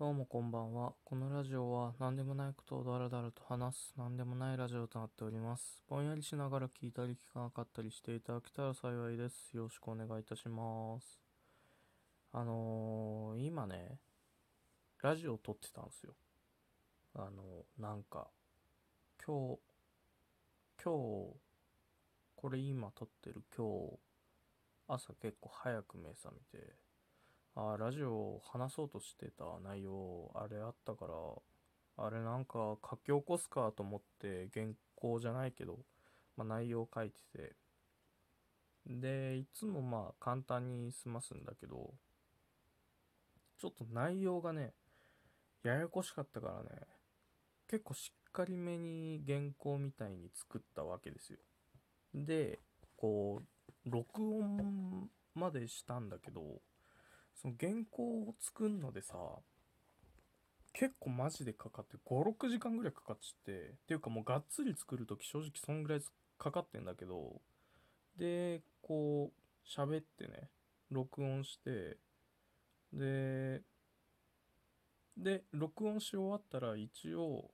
どうもこんばんは。このラジオは何でもないことをだらだらと話す何でもないラジオとなっております。ぼんやりしながら聞いたり聞かなかったりしていただけたら幸いです。よろしくお願いいたします。あのー、今ね、ラジオ撮ってたんですよ。あのー、なんか、今日、今日、これ今撮ってる今日、朝結構早く目覚めて、あラジオを話そうとしてた内容あれあったからあれなんか書き起こすかと思って原稿じゃないけど、まあ、内容書いてて。でいつもまあ簡単に済ますんだけどちょっと内容がねややこしかったからね結構しっかりめに原稿みたいに作ったわけですよ。でこう録音までしたんだけどその原稿を作るのでさ結構マジでかかって56時間ぐらいかかっちってっていうかもうがっつり作る時正直そんぐらいかかってんだけどでこう喋ってね録音してでで録音し終わったら一応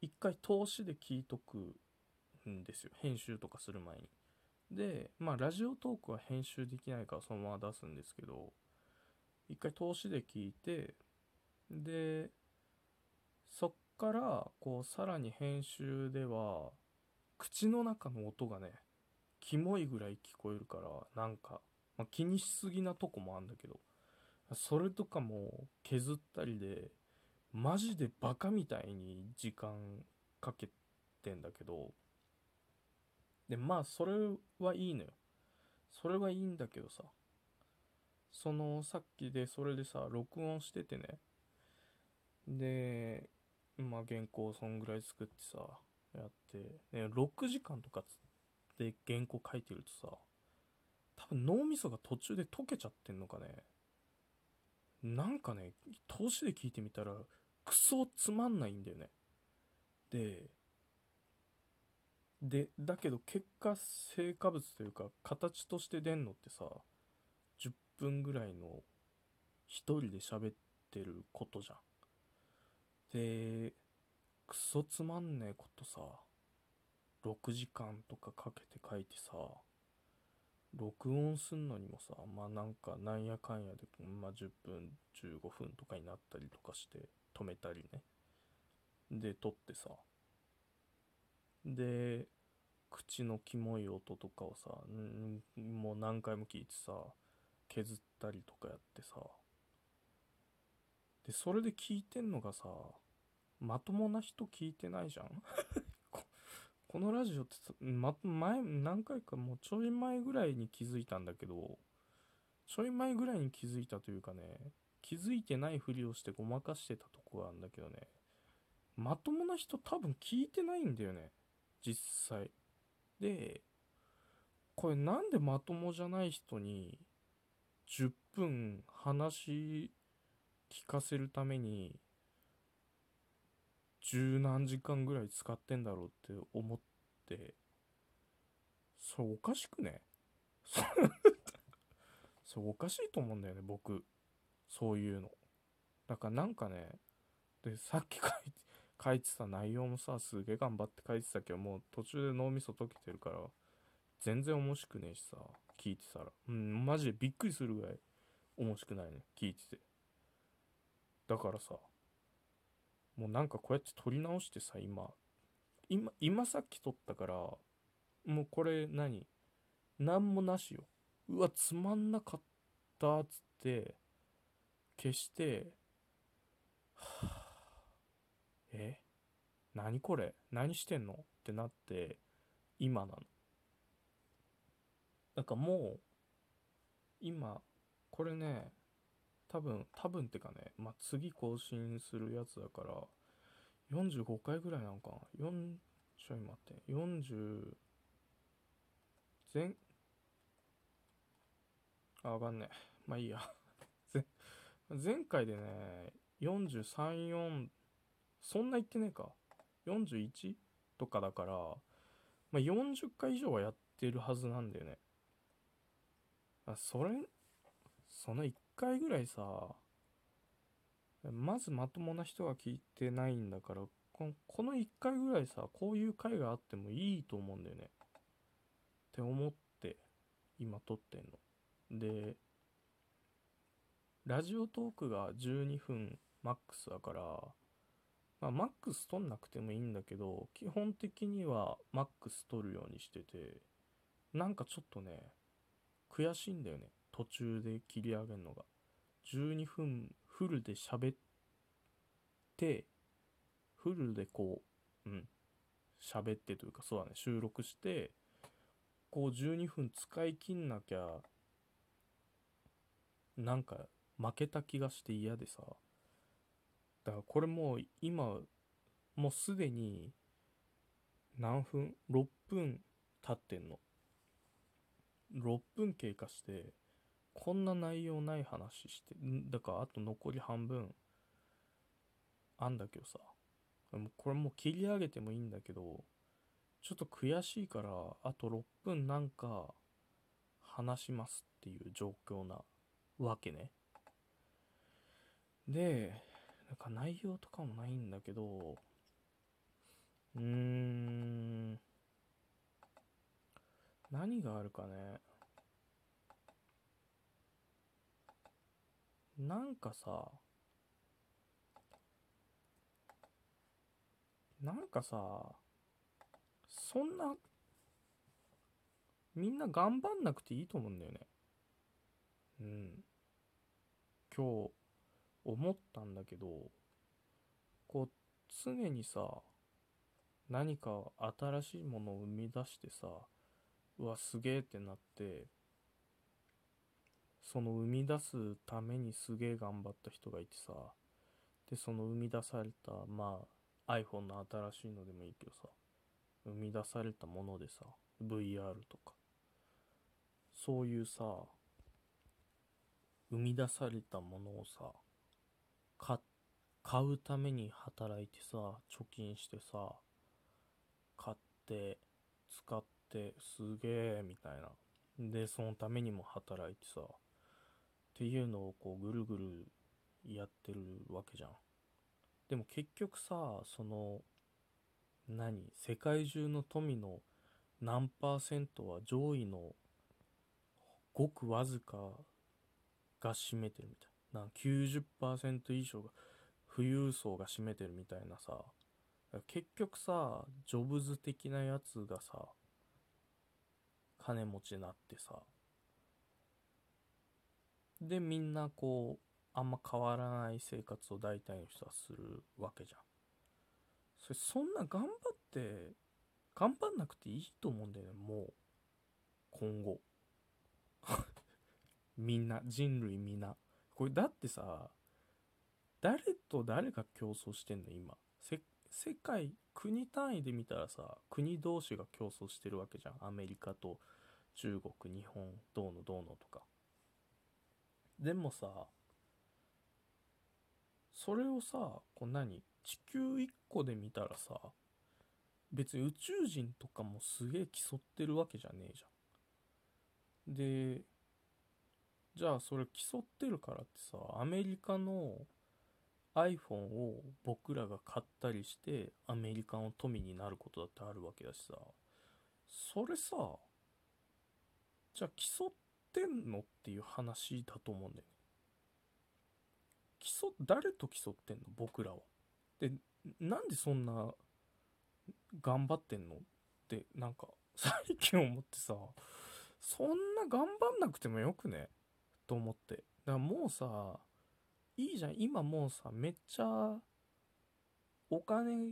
一回通しで聞いとくんですよ。編集とかする前に。でまあラジオトークは編集できないからそのまま出すんですけど一回通しで聞いてでそっからこうさらに編集では口の中の音がねキモいぐらい聞こえるからなんか、まあ、気にしすぎなとこもあんだけどそれとかも削ったりでマジでバカみたいに時間かけてんだけどでまあそれはいいのよ。それはいいんだけどさそのさっきでそれでさ録音しててね。でまあ原稿そんぐらい作ってさやって、ね、6時間とかで原稿書いてるとさ多分脳みそが途中で溶けちゃってんのかね。なんかね通しで聞いてみたらクソつまんないんだよね。ででだけど結果成果物というか形として出んのってさ分ぐらいの一人で喋ってることじゃん。でクソつまんねえことさ6時間とかかけて書いてさ録音すんのにもさまあなんかなんやかんやで、まあ、10分15分とかになったりとかして止めたりね。で撮ってさ。で口のキモい音とかをさもう何回も聞いてさ削ったりとかやってさ。でそれで聞いてんのがさまともな人聞いてないじゃん？このラジオって、ま、前何回かもうちょい前ぐらいに気づいたんだけどちょい前ぐらいに気づいたというかね気づいてないふりをしてごまかしてたとこがあるんだけどねまともな人多分聞いてないんだよね実際。でこれなんでまともじゃない人に10分話聞かせるために十何時間ぐらい使ってんだろうって思ってそれおかしくね？それおかしいと思うんだよね僕。そういうの。だからなんかねでさっき書いて書いてた内容もさすげえ頑張って書いてたけどもう途中で脳みそ溶けてるから全然面白くねえしさ。聞いてたら。うんマジでびっくりするぐらい面白くないね。聞いてて。だからさもうなんかこうやって撮り直してさ今今今さっき撮ったからもうこれ何？何もなしよ。うわつまんなかったっつって消してはぁえ？何これ？何してんの？ってなって今なの。なんかもう今これね多分多分ってかねまあ次更新するやつだから45回ぐらいなのかな？4ちょい待って。40前あわかんねえ。まあいいや。前回でね434そんな言ってねえか。41? とかだから、まあ、40回以上はやってるはずなんだよね。あそれその1回ぐらいさまずまともな人が聞いてないんだからこのこの1回ぐらいさこういう回があってもいいと思うんだよね。って思って今撮ってんの。でラジオトークが12分マックスだからまあマックス撮んなくてもいいんだけど基本的にはマックス撮るようにしててなんかちょっとね悔しいんだよね。途中で切り上げるのが。12分フルで喋ってフルでこううん。喋ってというかそうだね。収録してこう12分使い切んなきゃなんか負けた気がして嫌でさ。だからこれもう今もうすでに何分？6分経ってんの。6分経過してこんな内容ない話してだからあと残り半分あんだけどさ。これもう切り上げてもいいんだけどちょっと悔しいからあと6分なんか話しますっていう状況なわけね。でなんか内容とかもないんだけどうーん。何があるかね。なんかさなんかさそんなみんな頑張んなくていいと思うんだよね。うん。今日思ったんだけどこう常にさ何か新しいものを生み出してさうわすげえってなってその生み出すためにすげえ頑張った人がいてさでその生み出されたまあ iPhone の新しいのでもいいけどさ生み出されたものでさ VR とかそういうさ生み出されたものをさ買うために働いてさ貯金してさ買って使ってすげえみたいな。でそのためにも働いてさっていうのをこうぐるぐるやってるわけじゃん。でも結局さその何世界中の富の何パーセントは上位のごくわずかが占めてるみたいな。90%以上が富裕層が占めてるみたいなさ。結局さジョブズ的なやつがさ金持ちになってさ。でみんなこうあんま変わらない生活を大体の人はするわけじゃん。それそんな頑張って頑張んなくていいと思うんだよねもう。今後。みんな人類みんな。これだってさ誰と誰が競争してんの今。世界国単位で見たらさ国同士が競争してるわけじゃん。アメリカと中国日本どうのどうのとか。でもさそれをさこう何？地球1個で見たらさ別に宇宙人とかもすげえ競ってるわけじゃねえじゃん。でじゃあそれ競ってるからってさアメリカの iPhone を僕らが買ったりしてアメリカの富になることだってあるわけだしさ。それさじゃあ競ってんのっていう話だと思うんだよね。競誰と競ってんの？僕らは。でなんでそんな頑張ってんの？ってなんか最近思ってさそんな頑張んなくてもよくね？と思って。だからもうさいいじゃん。今もうさめっちゃお金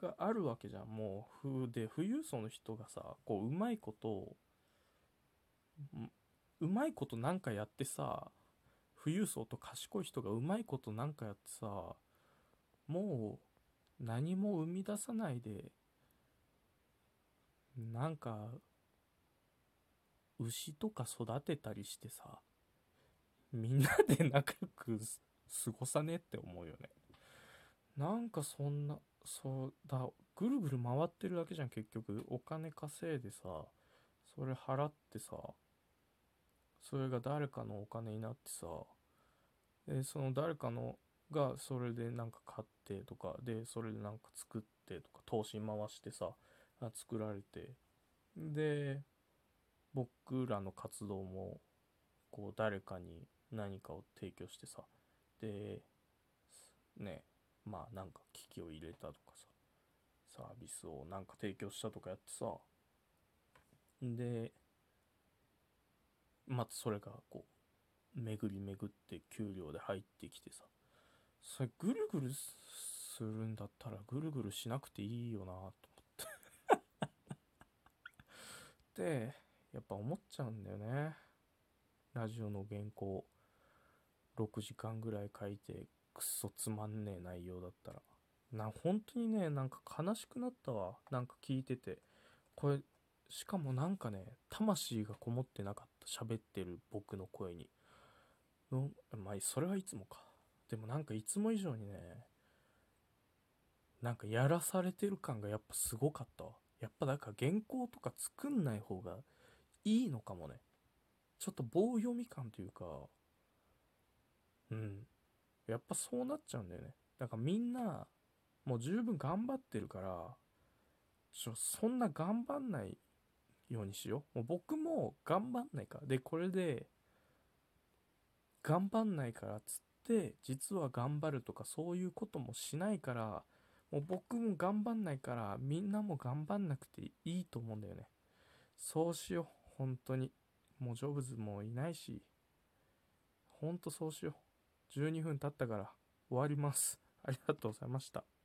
があるわけじゃん。もうふで富裕層の人がさこううまいことうまいことなんかやってさ富裕層と賢い人がうまいことなんかやってさもう何も生み出さないでなんか牛とか育てたりしてさみんなで仲良く過ごさねって思うよね。なんかそんなそうだぐるぐる回ってるだけじゃん結局。お金稼いでさそれ払ってさそれが誰かのお金になってさでその誰かのがそれでなんか買ってとかでそれでなんか作ってとか投資回してさ作られてで僕らの活動もこう誰かに何かを提供してさでねまあなんか機器を入れたとかさサービスをなんか提供したとかやってさでまたそれがこう巡り巡って給料で入ってきてさそれぐるぐるするんだったらぐるぐるしなくていいよなと思って。でやっぱ思っちゃうんだよね。ラジオの原稿6時間ぐらい書いてくっそつまんねえ内容だったら。な本当にねなんか悲しくなったわ。なんか聞いてて。これしかもなんかね魂がこもってなかった。喋ってる僕の声に。のまあそれはいつもか。でもなんかいつも以上にねなんかやらされてる感がやっぱすごかったわ。やっぱだから原稿とか作んない方がいいのかもね。ちょっと棒読み感というかうん。やっぱそうなっちゃうんだよね。だからみんなもう十分頑張ってるからちょそんな頑張んないようにしよう。もう僕も頑張んないから。でこれで頑張んないからっつって実は頑張るとかそういうこともしないからもう僕も頑張んないからみんなも頑張んなくていいと思うんだよね。そうしよう。本当に。もうジョブズもいないし。ほんとそうしよう。12分経ったから終わります。ありがとうございました。